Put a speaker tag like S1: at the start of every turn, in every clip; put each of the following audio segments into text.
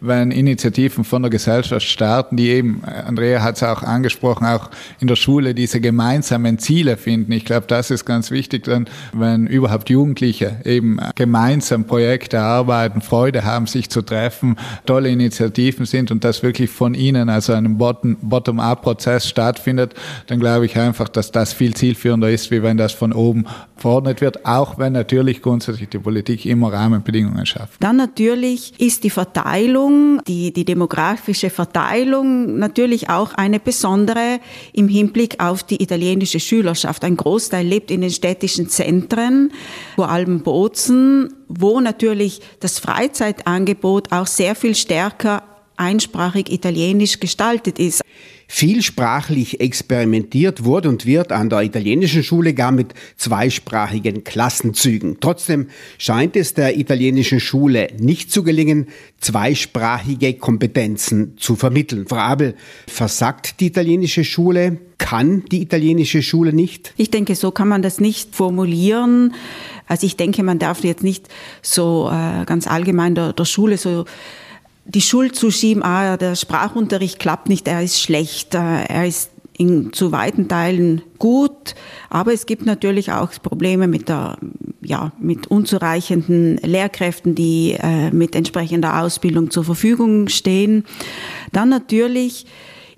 S1: wenn Initiativen von der Gesellschaft starten, die eben, Andrea hat es auch angesprochen, auch in der Schule diese gemeinsamen Ziele finden. Ich glaube, das ist ganz wichtig, dann, wenn überhaupt Jugendliche eben gemeinsam Projekte arbeiten, Freude haben, sich zu treffen, tolle Initiativen sind und das wirklich von ihnen, also einem Bottom-up-Prozess stattfindet, dann glaube ich einfach, dass das viel zielführender ist, wie wenn das von oben verordnet wird, auch wenn natürlich grundsätzlich die Politik immer Rahmenbedingungen schafft.
S2: Dann natürlich ist die Verteilung, die, die demografische Verteilung natürlich auch eine besondere im Hinblick auf die italienische Schülerschaft. Ein Großteil lebt in den städtischen Zentren, vor allem Bozen, wo natürlich das Freizeitangebot auch sehr viel stärker einsprachig italienisch gestaltet ist.
S3: Vielsprachlich experimentiert wurde und wird an der italienischen Schule gar mit zweisprachigen Klassenzügen. Trotzdem scheint es der italienischen Schule nicht zu gelingen, zweisprachige Kompetenzen zu vermitteln. Frau Abel, versagt die italienische Schule? Kann die italienische Schule nicht?
S2: Ich denke, so kann man das nicht formulieren. Also ich denke, man darf jetzt nicht so äh, ganz allgemein der, der Schule so die Schuld zuschieben, ah, der Sprachunterricht klappt nicht, er ist schlecht, äh, er ist in, zu weiten Teilen gut, aber es gibt natürlich auch Probleme mit der, ja, mit unzureichenden Lehrkräften, die äh, mit entsprechender Ausbildung zur Verfügung stehen. Dann natürlich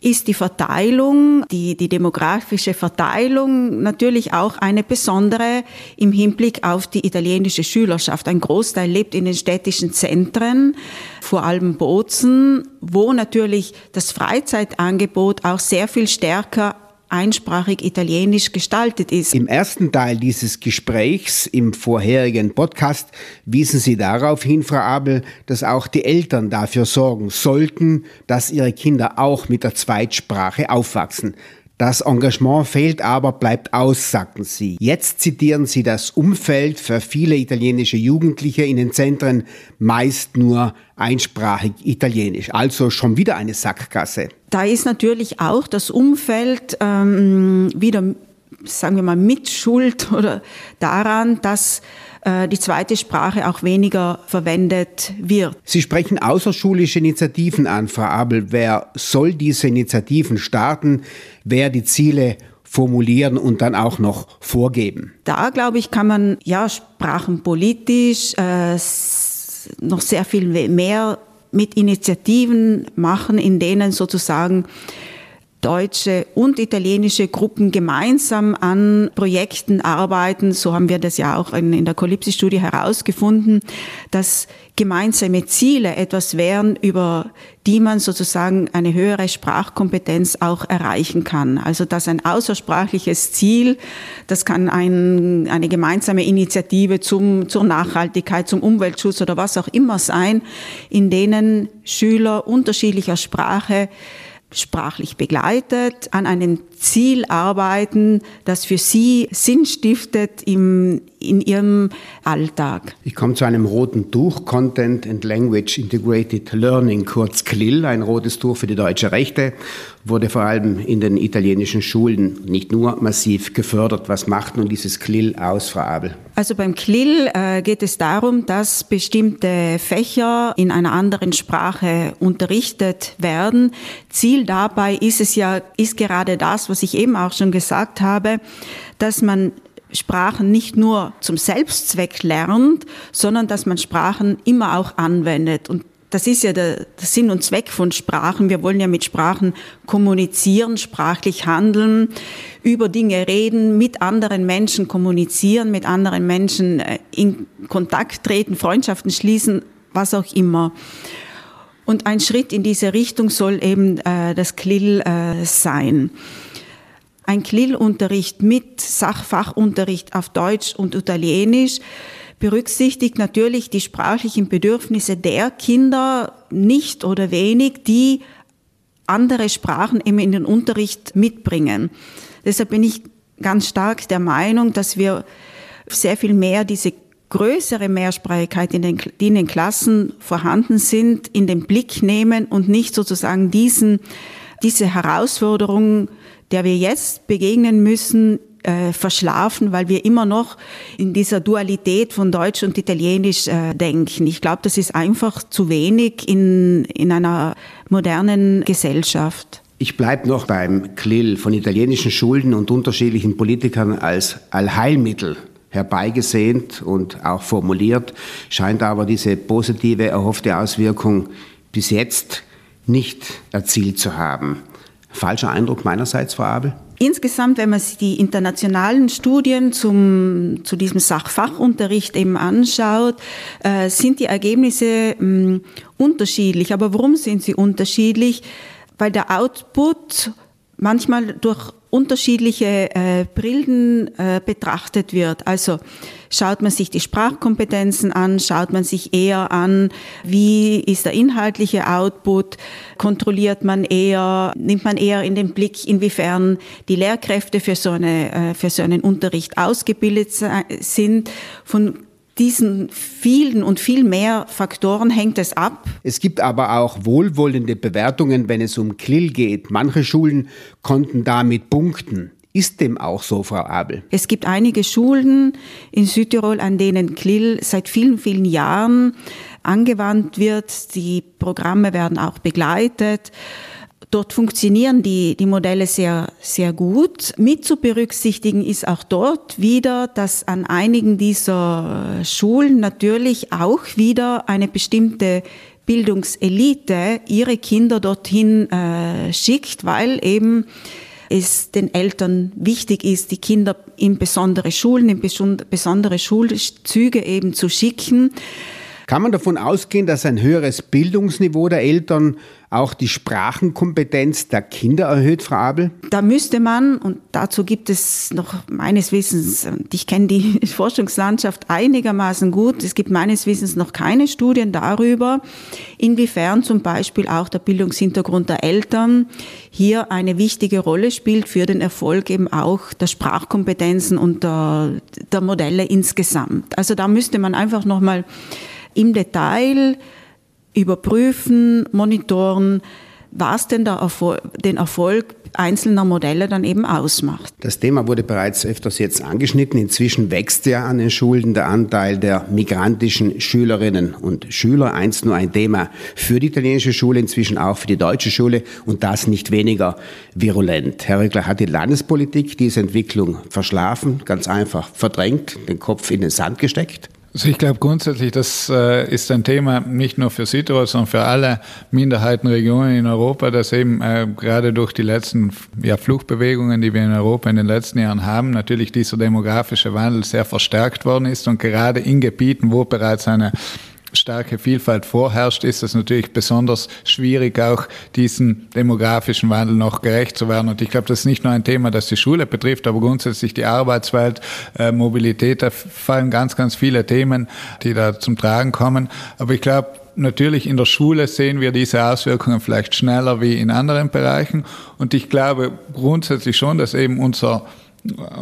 S2: ist die Verteilung, die, die demografische Verteilung natürlich auch eine besondere im Hinblick auf die italienische Schülerschaft. Ein Großteil lebt in den städtischen Zentren, vor allem Bozen, wo natürlich das Freizeitangebot auch sehr viel stärker einsprachig italienisch gestaltet ist.
S3: Im ersten Teil dieses Gesprächs im vorherigen Podcast wiesen Sie darauf hin, Frau Abel, dass auch die Eltern dafür sorgen sollten, dass ihre Kinder auch mit der Zweitsprache aufwachsen. Das Engagement fehlt aber, bleibt aus, sagten sie. Jetzt zitieren sie das Umfeld für viele italienische Jugendliche in den Zentren meist nur einsprachig italienisch. Also schon wieder eine Sackgasse.
S2: Da ist natürlich auch das Umfeld ähm, wieder, sagen wir mal, Mitschuld oder daran, dass die zweite Sprache auch weniger verwendet wird.
S3: Sie sprechen außerschulische Initiativen an, Frau Abel. Wer soll diese Initiativen starten? Wer die Ziele formulieren und dann auch noch vorgeben?
S2: Da, glaube ich, kann man ja sprachenpolitisch äh, noch sehr viel mehr mit Initiativen machen, in denen sozusagen deutsche und italienische Gruppen gemeinsam an Projekten arbeiten. So haben wir das ja auch in, der Calypsi-Studie herausgefunden, dass gemeinsame Ziele etwas wären, über die man sozusagen eine höhere Sprachkompetenz auch erreichen kann. Also dass ein außersprachliches Ziel, das kann ein, eine gemeinsame Initiative zum, zur Nachhaltigkeit, zum Umweltschutz oder was auch immer sein, in denen Schüler unterschiedlicher Sprache sprachlich begleitet, an einem Ziel arbeiten, das für sie Sinn stiftet im, in ihrem Alltag.
S3: Ich komme zu einem roten Tuch, Content and Language Integrated Learning, kurz CLIL, ein rotes Tuch für die deutsche Rechte, wurde vor allem in den italienischen Schulen nicht nur massiv gefördert. Was macht nun dieses CLIL aus, Frau Abel?
S2: Also beim CLIL äh, geht es darum, dass bestimmte Fächer in einer anderen Sprache unterrichtet werden. Ziel dabei ist es ja, ist gerade das, was ich eben auch schon gesagt habe, dass man Sprachen nicht nur zum Selbstzweck lernt, sondern dass man Sprachen immer auch anwendet. Und das ist ja der, der, Sinn und Zweck von Sprachen. Wir wollen ja mit Sprachen kommunizieren, sprachlich handeln, über Dinge reden, mit anderen Menschen kommunizieren, mit anderen Menschen äh, in Kontakt treten, Freundschaften schließen, was auch immer. Und ein Schritt in diese Richtung soll eben äh, das KLIL äh, sein. Ein KLIL-Unterricht mit Sachfachunterricht auf Deutsch und Italienisch berücksichtigt natürlich die sprachlichen Bedürfnisse der Kinder nicht oder wenig, die andere Sprachen eben in den Unterricht mitbringen. Deshalb bin ich ganz stark der Meinung, dass wir sehr viel mehr diese größere Mehrsprachigkeit, in den, die in den Klassen vorhanden sind, in den Blick nehmen und nicht sozusagen diesen, diese Herausforderung, der wir jetzt begegnen müssen, äh, verschlafen, weil wir immer noch in dieser Dualität von Deutsch und Italienisch äh, denken. Ich glaube, das ist einfach zu wenig in, in einer modernen Gesellschaft.
S3: Ich bleibe noch beim Klill von italienischen Schulden und unterschiedlichen Politikern als Allheilmittel herbeigesehnt und auch formuliert, scheint aber diese positive erhoffte Auswirkung bis jetzt nicht erzielt zu haben. Falscher Eindruck meinerseits, Frau Abel?
S2: Insgesamt, wenn man sich die internationalen Studien zum, zu diesem Sachfachunterricht eben anschaut, äh, sind die Ergebnisse mh, mm, unterschiedlich. Aber warum sind sie unterschiedlich? Weil der Output manchmal durch unterschiedliche äh, Brillen äh, betrachtet wird. Also schaut man sich die Sprachkompetenzen an, schaut man sich eher an, wie ist der inhaltliche Output, kontrolliert man eher, nimmt man eher in den Blick, inwiefern die Lehrkräfte für so, eine, äh, für so einen Unterricht ausgebildet sind. Von diesen vielen und viel mehr Faktoren hängt es ab.
S3: Es gibt aber auch wohlwollende Bewertungen, wenn es um Klill geht. Manche Schulen konnten damit punkten. Ist dem auch so, Frau Abel?
S2: Es gibt einige Schulen in Südtirol, an denen Klill seit vielen, vielen Jahren angewandt wird. Die Programme werden auch begleitet. Dort funktionieren die, die Modelle sehr, sehr gut. Mit zu berücksichtigen ist auch dort wieder, dass an einigen dieser Schulen natürlich auch wieder eine bestimmte Bildungselite ihre Kinder dorthin äh, schickt, weil eben es den Eltern wichtig ist, die Kinder in besondere Schulen, in besondere Schulzüge eben zu schicken.
S3: Kann man davon ausgehen, dass ein höheres Bildungsniveau der Eltern auch die Sprachenkompetenz der Kinder erhöht, Frau Abel?
S2: Da müsste man, und dazu gibt es noch meines Wissens, und ich kenne die Forschungslandschaft einigermaßen gut, es gibt meines Wissens noch keine Studien darüber, inwiefern zum Beispiel auch der Bildungshintergrund der Eltern hier eine wichtige Rolle spielt für den Erfolg eben auch der Sprachkompetenzen und der, der Modelle insgesamt. Also da müsste man einfach nochmal im Detail überprüfen, monitoren, was denn Erfolg, den Erfolg einzelner Modelle dann eben ausmacht.
S3: Das Thema wurde bereits öfters jetzt angeschnitten. Inzwischen wächst ja an den Schulen der Anteil der migrantischen Schülerinnen und Schüler. Eins nur ein Thema für die italienische Schule, inzwischen auch für die deutsche Schule und das nicht weniger virulent. Herr Röckler, hat die Landespolitik diese Entwicklung verschlafen, ganz einfach verdrängt, den Kopf in den Sand gesteckt?
S1: Also ich glaube grundsätzlich, das äh, ist ein Thema nicht nur für Südtirol, sondern für alle Minderheitenregionen in Europa, dass eben äh, gerade durch die letzten ja, Fluchtbewegungen, die wir in Europa in den letzten Jahren haben, natürlich dieser demografische Wandel sehr verstärkt worden ist und gerade in Gebieten, wo bereits eine starke Vielfalt vorherrscht, ist es natürlich besonders schwierig, auch diesen demografischen Wandel noch gerecht zu werden. Und ich glaube, das ist nicht nur ein Thema, das die Schule betrifft, aber grundsätzlich die Arbeitswelt, äh, Mobilität, da fallen ganz, ganz viele Themen, die da zum Tragen kommen. Aber ich glaube, natürlich in der Schule sehen wir diese Auswirkungen vielleicht schneller wie in anderen Bereichen. Und ich glaube grundsätzlich schon, dass eben unser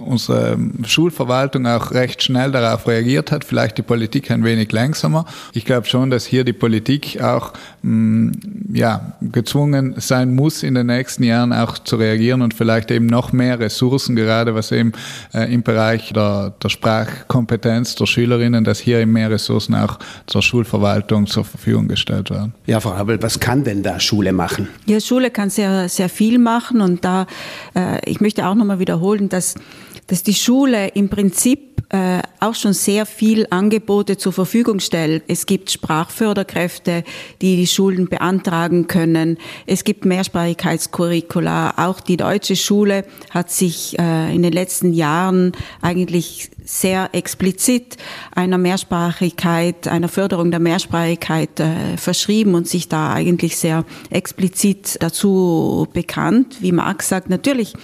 S1: unsere Schulverwaltung auch recht schnell darauf reagiert hat, vielleicht die Politik ein wenig langsamer. Ich glaube schon, dass hier die Politik auch mm, ja, gezwungen sein muss, in den nächsten Jahren auch zu reagieren und vielleicht eben noch mehr Ressourcen, gerade was eben äh, im Bereich der, der Sprachkompetenz der Schülerinnen, dass hier eben mehr Ressourcen auch zur Schulverwaltung zur Verfügung gestellt werden.
S3: Ja, Frau Abel, was kann denn da Schule machen?
S2: Ja, Schule kann sehr, sehr viel machen und da, äh, ich möchte auch nochmal wiederholen, dass dass die Schule im Prinzip äh, auch schon sehr viel Angebote zur Verfügung stellt. Es gibt Sprachförderkräfte, die die Schulen beantragen können. Es gibt Mehrsprachigkeitscurricula. Auch die deutsche Schule hat sich äh, in den letzten Jahren eigentlich sehr explizit einer Mehrsprachigkeit, einer Förderung der Mehrsprachigkeit äh, verschrieben und sich da eigentlich sehr explizit dazu bekannt. Wie Marx sagt, natürlich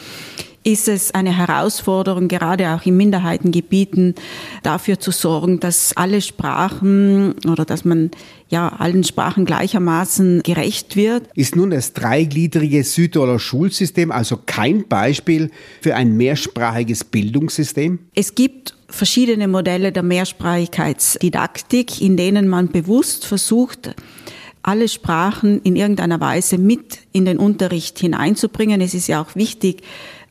S2: ist es eine Herausforderung, gerade auch in Minderheitengebieten, dafür zu sorgen, dass alle Sprachen oder dass man ja allen Sprachen gleichermaßen gerecht wird.
S3: Ist nun das dreigliedrige Südtiroler Schulsystem also kein Beispiel für ein mehrsprachiges Bildungssystem?
S2: Es gibt verschiedene Modelle der Mehrsprachigkeitsdidaktik, in denen man bewusst versucht, alle Sprachen in irgendeiner Weise mit in den Unterricht hineinzubringen. Es ist ja auch wichtig,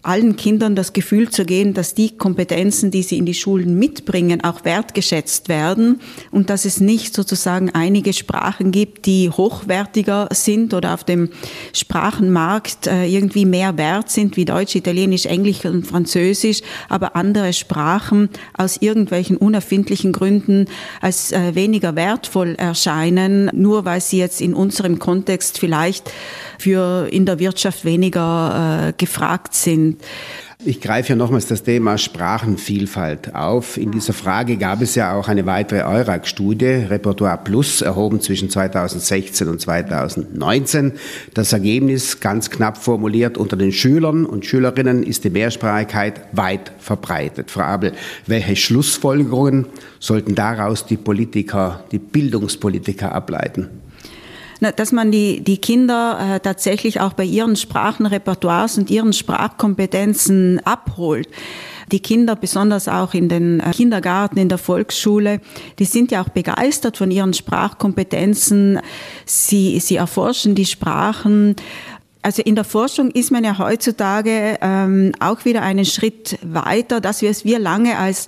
S2: allen Kindern das Gefühl zu geben, dass die Kompetenzen, die sie in die Schulen mitbringen, auch wertgeschätzt werden und dass es nicht sozusagen einige Sprachen gibt, die hochwertiger sind oder auf dem Sprachenmarkt äh, irgendwie mehr wert sind wie Deutsch, Italienisch, Englisch und Französisch, aber andere Sprachen aus irgendwelchen unerfindlichen Gründen als äh, weniger wertvoll erscheinen, nur weil sie jetzt in unserem Kontext vielleicht für in der Wirtschaft weniger äh, gefragt sind.
S3: Ich greife ja nochmals das Thema Sprachenvielfalt auf. In dieser Frage gab es ja auch eine weitere EURAG-Studie, Repertoire Plus, erhoben zwischen 2016 und 2019. Das Ergebnis, ganz knapp formuliert, unter den Schülern und Schülerinnen ist die Mehrsprachigkeit weit verbreitet. Frau Abel, welche Schlussfolgerungen sollten daraus die Politiker, die Bildungspolitiker ableiten?
S2: Dass man die, die Kinder äh, tatsächlich auch bei ihren Sprachenrepertoires und ihren Sprachkompetenzen abholt die Kinder, besonders auch in den äh, Kindergarten, in der Volksschule, die sind ja auch begeistert von ihren Sprachkompetenzen. Sie, sie erforschen die Sprachen. Also in der Forschung ist man ja heutzutage ähm, auch wieder einen Schritt weiter, dass wir es wir lange als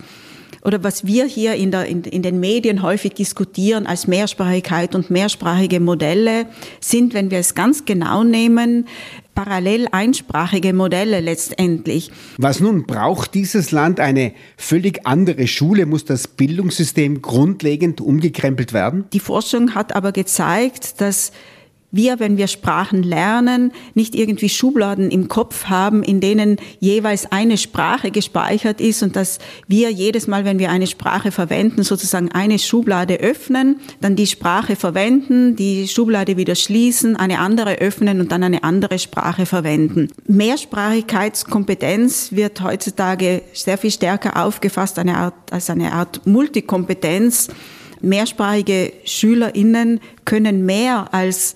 S2: oder was wir hier in, der, in, in den Medien häufig diskutieren als Mehrsprachigkeit und mehrsprachige Modelle, sind, wenn wir es ganz genau nehmen, parallel einsprachige Modelle letztendlich.
S3: Was nun braucht dieses Land eine völlig andere Schule? Muss das Bildungssystem grundlegend umgekrempelt werden?
S2: Die Forschung hat aber gezeigt, dass wir, wenn wir Sprachen lernen, nicht irgendwie Schubladen im Kopf haben, in denen jeweils eine Sprache gespeichert ist und dass wir jedes Mal, wenn wir eine Sprache verwenden, sozusagen eine Schublade öffnen, dann die Sprache verwenden, die Schublade wieder schließen, eine andere öffnen und dann eine andere Sprache verwenden. Mehrsprachigkeitskompetenz wird heutzutage sehr viel stärker aufgefasst als eine Art Multikompetenz. Mehrsprachige SchülerInnen können mehr als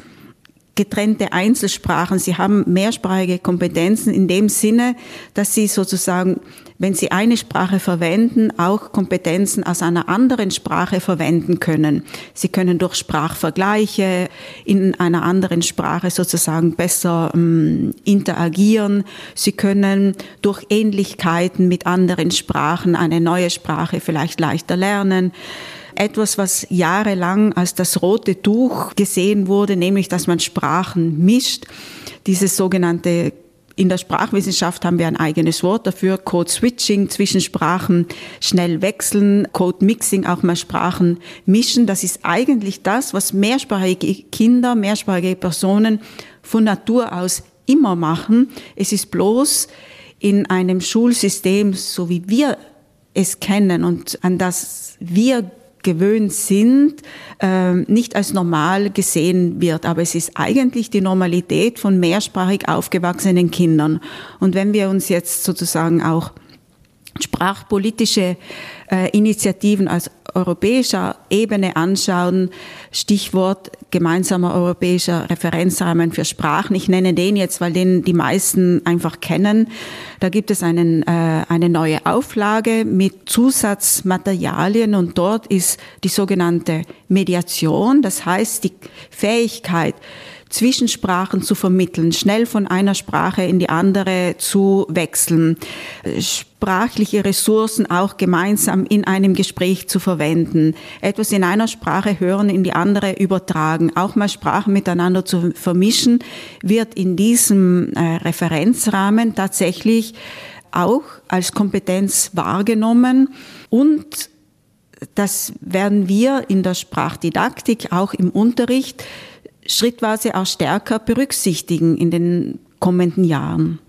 S2: getrennte Einzelsprachen. Sie haben mehrsprachige Kompetenzen in dem Sinne, dass sie sozusagen, wenn sie eine Sprache verwenden, auch Kompetenzen aus einer anderen Sprache verwenden können. Sie können durch Sprachvergleiche in einer anderen Sprache sozusagen besser ähm, interagieren. Sie können durch Ähnlichkeiten mit anderen Sprachen eine neue Sprache vielleicht leichter lernen etwas, was jahrelang als das rote Tuch gesehen wurde, nämlich dass man Sprachen mischt. Dieses sogenannte in der Sprachwissenschaft haben wir ein eigenes Wort dafür, Code Switching zwischen Sprachen schnell wechseln, Code Mixing auch mal Sprachen mischen. Das ist eigentlich das, was mehrsprachige Kinder, mehrsprachige Personen von Natur aus immer machen. Es ist bloß in einem Schulsystem, so wie wir es kennen und an das wir gewöhnt sind, ähm, nicht als normal gesehen wird. Aber es ist eigentlich die Normalität von mehrsprachig aufgewachsenen Kindern. Und wenn wir uns jetzt sozusagen auch sprachpolitische äh, Initiativen als europäischer Ebene anschauen, Stichwort gemeinsamer europäischer Referenzrahmen für Sprachen. Ich nenne den jetzt, weil den die meisten einfach kennen. Da gibt es einen, äh, eine neue Auflage mit Zusatzmaterialien und dort ist die sogenannte Mediation, das heißt die Fähigkeit, Zwischensprachen zu vermitteln, schnell von einer Sprache in die andere zu wechseln, sprachliche Ressourcen auch gemeinsam in einem Gespräch zu verwenden, etwas in einer Sprache hören, in die andere übertragen, auch mal Sprachen miteinander zu vermischen, wird in diesem äh, Referenzrahmen tatsächlich auch als Kompetenz wahrgenommen und das werden wir in der Sprachdidaktik auch im Unterricht schrittweise auch stärker berücksichtigen in den kommenden Jahren.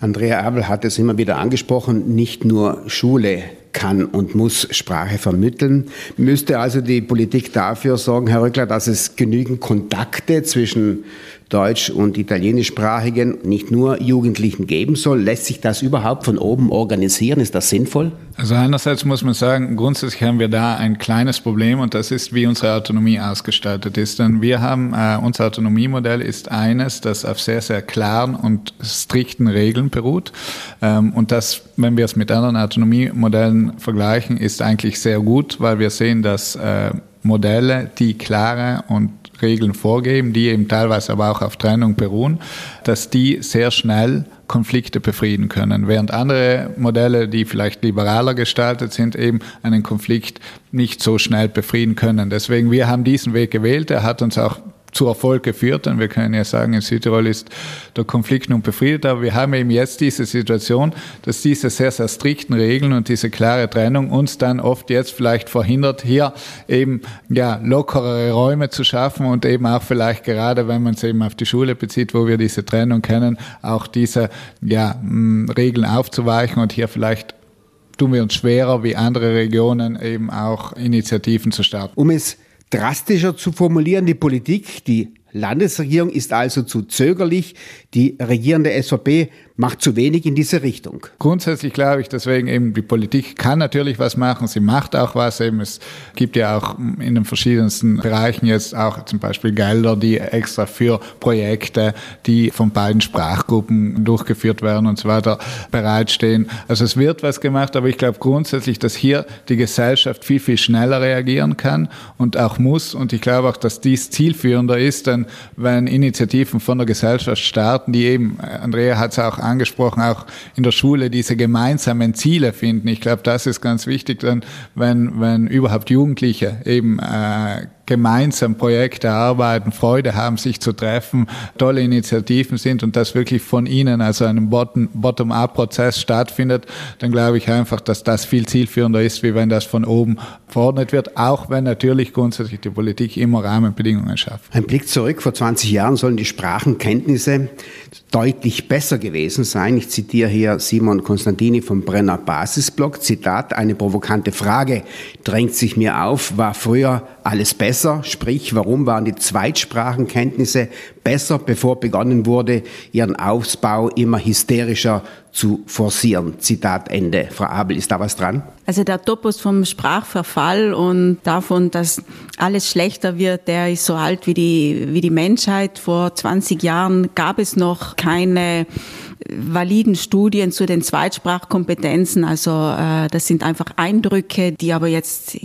S3: Andrea Abel hat es immer wieder angesprochen, nicht nur Schule kann und muss Sprache vermitteln. Müsste also die Politik dafür sorgen, Herr Rückler, dass es genügend Kontakte zwischen deutsch- und italienischsprachigen, nicht nur Jugendlichen geben soll. Lässt sich das überhaupt von oben organisieren? Ist das sinnvoll?
S1: Also einerseits muss man sagen, grundsätzlich haben wir da ein kleines Problem und das ist, wie unsere Autonomie ausgestaltet ist. Denn wir haben, äh, unser Autonomiemodell ist eines, das auf sehr, sehr klaren und strikten Regeln beruht. Ähm, und das, wenn wir es mit anderen Autonomiemodellen vergleichen, ist eigentlich sehr gut, weil wir sehen, dass äh, Modelle, die klare und Regeln vorgeben, die eben teilweise aber auch auf Trennung beruhen, dass die sehr schnell Konflikte befrieden können, während andere Modelle, die vielleicht liberaler gestaltet sind, eben einen Konflikt nicht so schnell befrieden können. Deswegen, wir haben diesen Weg gewählt. Er hat uns auch zu Erfolg geführt. Und wir können ja sagen, in Südtirol ist der Konflikt nun befriedet. Aber wir haben eben jetzt diese Situation, dass diese sehr, sehr strikten Regeln und diese klare Trennung uns dann oft jetzt vielleicht verhindert, hier eben ja lockerere Räume zu schaffen und eben auch vielleicht gerade, wenn man es eben auf die Schule bezieht, wo wir diese Trennung kennen, auch diese ja, Regeln aufzuweichen und hier vielleicht tun wir uns schwerer, wie andere Regionen eben auch Initiativen zu starten.
S3: Um es drastischer zu formulieren, die Politik, die Landesregierung ist also zu zögerlich. Die regierende SVP macht zu wenig in diese Richtung.
S1: Grundsätzlich glaube ich, deswegen eben die Politik kann natürlich was machen, sie macht auch was. Eben es gibt ja auch in den verschiedensten Bereichen jetzt auch zum Beispiel Gelder, die extra für Projekte, die von beiden Sprachgruppen durchgeführt werden und so weiter bereitstehen. Also es wird was gemacht, aber ich glaube grundsätzlich, dass hier die Gesellschaft viel, viel schneller reagieren kann und auch muss. Und ich glaube auch, dass dies zielführender ist, denn wenn Initiativen von der Gesellschaft starten, die eben, Andrea hat es auch angesprochen, auch in der Schule diese gemeinsamen Ziele finden. Ich glaube, das ist ganz wichtig, denn wenn, wenn überhaupt Jugendliche eben äh, gemeinsam Projekte erarbeiten, Freude haben, sich zu treffen, tolle Initiativen sind und das wirklich von ihnen, also einem Bottom-up-Prozess stattfindet, dann glaube ich einfach, dass das viel zielführender ist, wie wenn das von oben verordnet wird, auch wenn natürlich grundsätzlich die Politik immer Rahmenbedingungen schafft.
S3: Ein Blick zurück, vor 20 Jahren sollen die Sprachenkenntnisse deutlich besser gewesen sein. Ich zitiere hier Simon Konstantini vom Brenner Basisblog. Zitat, eine provokante Frage drängt sich mir auf, war früher alles besser? Sprich, warum waren die Zweitsprachenkenntnisse besser, bevor begonnen wurde, ihren Ausbau immer hysterischer zu forcieren? Zitat Ende. Frau Abel, ist da was dran?
S2: Also der Topos vom Sprachverfall und davon, dass alles schlechter wird, der ist so alt wie die, wie die Menschheit. Vor 20 Jahren gab es noch keine validen Studien zu den Zweitsprachkompetenzen. Also äh, das sind einfach Eindrücke, die aber jetzt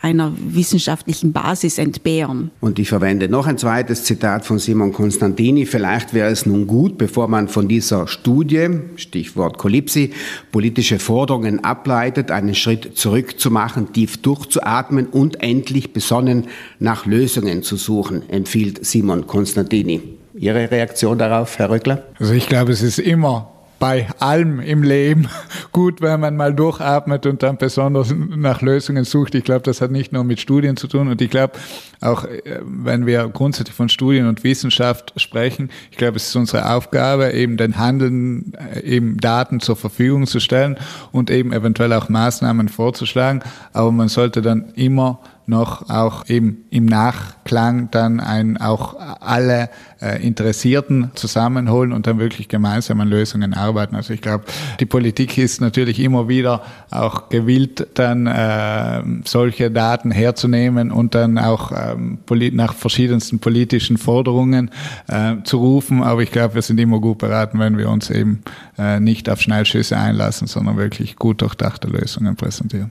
S2: einer wissenschaftlichen Basis entbehren.
S3: Und ich verwende noch ein zweites Zitat von Simon Konstantini. Vielleicht wäre es nun gut, bevor man von dieser Studie, Stichwort Kolipsi, politische Forderungen ableitet, einen Schritt zurück zu machen, tief durchzuatmen und endlich besonnen nach Lösungen zu suchen, empfiehlt Simon Konstantini. Ihre Reaktion darauf, Herr Röckler?
S1: Also ich glaube, es ist immer bei allem im Leben gut, wenn man mal durchatmet und dann besonders nach Lösungen sucht. Ich glaube, das hat nicht nur mit Studien zu tun und ich glaube auch, äh, wenn wir grundsätzlich von Studien und Wissenschaft sprechen, ich glaube, es ist unsere Aufgabe, eben den Handeln, äh, eben Daten zur Verfügung zu stellen und eben eventuell auch Maßnahmen vorzuschlagen. Aber man sollte dann immer noch auch eben im Nachklang dann ein, auch alle äh, Interessierten zusammenholen und dann wirklich gemeinsam an Lösungen arbeiten. Also ich glaube, die Politik ist natürlich immer wieder auch gewillt, dann äh, solche Daten herzunehmen und dann auch ähm, nach verschiedensten politischen Forderungen äh, zu rufen. Aber ich glaube, wir sind immer gut beraten, wenn wir uns eben äh, nicht auf Schnellschüsse einlassen, sondern wirklich gut durchdachte Lösungen präsentieren.